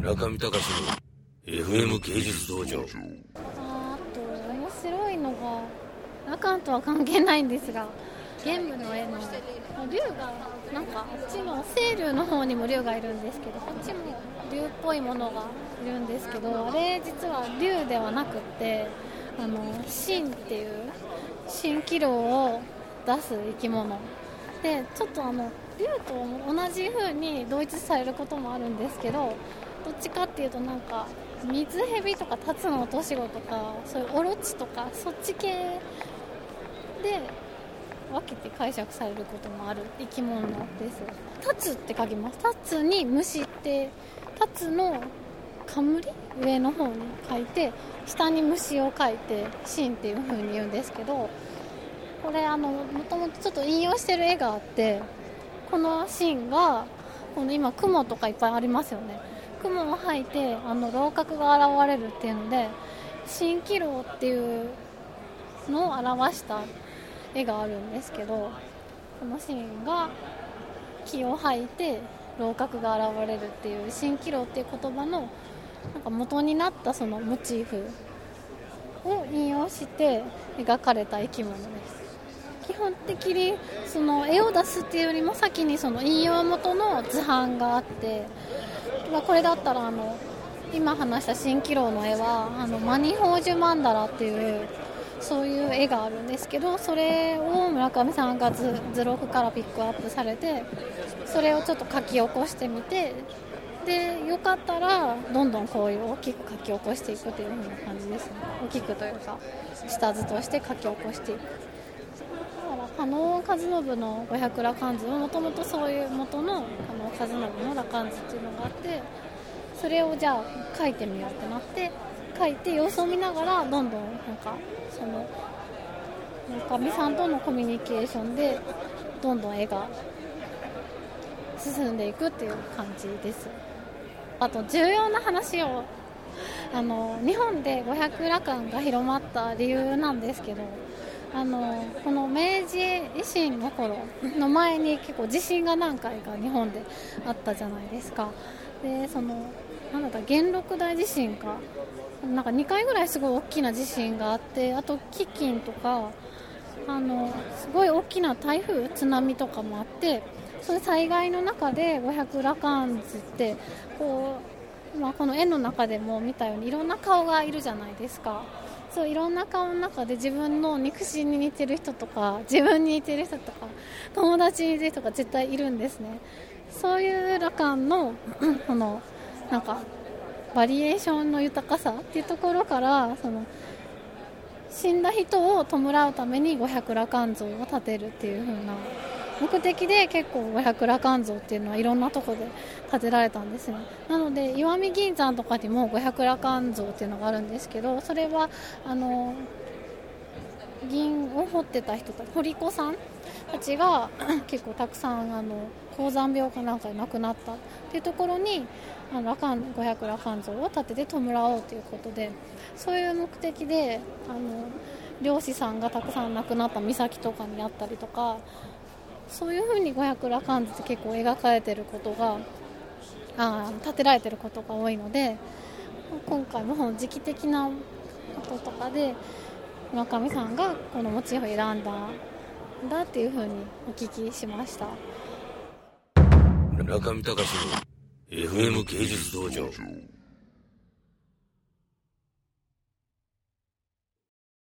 中見隆の FM 芸術道場。あと面白いのがラカンとは関係ないんですがゲームの絵の竜がなんかあっちの清流の方にも竜がいるんですけどこっちも竜っぽいものがいるんですけどあれ実は竜ではなくってあの神っていう蜃気楼を出す生き物。でちょっとあの竜と同じ風に同一されることもあるんですけどどっちかっていうとなんか水蛇とかタツノオトシゴとかそういうオロチとかそっち系で分けて解釈されることもある生き物です。タツって書きます。タツに虫ってタツの冠？上の方に書いて下に虫を書いて芯っていう風に言うんですけどこれあのもともとちょっと引用してる絵があってこの芯がこの今雲とかいっぱいありますよね。雲を吐いてあの楼閣が現れるっていうので蜃気楼っていうのを表した絵があるんですけどこのシーンが気を吐いて楼閣が現れるっていう蜃気楼っていう言葉のなんか元になったそのモチーフを引用して描かれた生き物です。基本的にその絵を出すっていうよりも先にその引用元の図版があって、これだったらあの今話した蜃気楼の絵はあのマニホージュマンダラっていうそういう絵があるんですけどそれを村上さんが図図録からピックアップされてそれをちょっと書き起こしてみてでよかったらどんどんこういう大きく書き起こしていくというような感じですね。大きくというか下図として書き起こしていく。から加納和信の五百羅漢図はもともとそういう元の加納和信の羅漢図っていうのがあってそれをじゃあ書いてみようってなって書いて様子を見ながらどんどんなんかその中見さんとのコミュニケーションでどんどん絵が進んでいくっていう感じです。あと重要な話をあの日本で五百羅漢が広まった理由なんですけどあのこの明治維新の頃の前に結構地震が何回か日本であったじゃないですか。でそのなんだった元禄大地震か。なんか2回ぐらいすごい大きな地震があってあと飢饉とかあのすごい大きな台風津波とかもあってそういう災害の中で五百羅漢図ってこう、まあ、この絵の中でも見たようにいろんな顔がいるじゃないですか。そういろんな顔の中で自分の肉親に似てる人とか自分に似てる人とか友達に似てる人が絶対いるんですね。そういう羅漢の このなんかバリエーションの豊かさっていうところからその死んだ人を弔うために五百羅漢像を建てるっていう風な目的で結構五百羅漢像っていうのはいろんなとこで建てられたんですね。なので石見銀山とかにも五百羅漢像っていうのがあるんですけどそれはあの銀を掘ってた人たち堀子さんたちが 結構たくさんあの高山病かなんかで亡くなったっていうところにあの五百羅漢像を建てて弔おうということでそういう目的であの漁師さんがたくさん亡くなった岬とかにあったりとかそういうふうに五百羅漢図って結構描かれてることがあ建てられてることが多いので今回も時期的なこととかで村上さんがこのモチーフを選んだんだっていうふうにお聞きしました。中見隆の FM 芸術道場。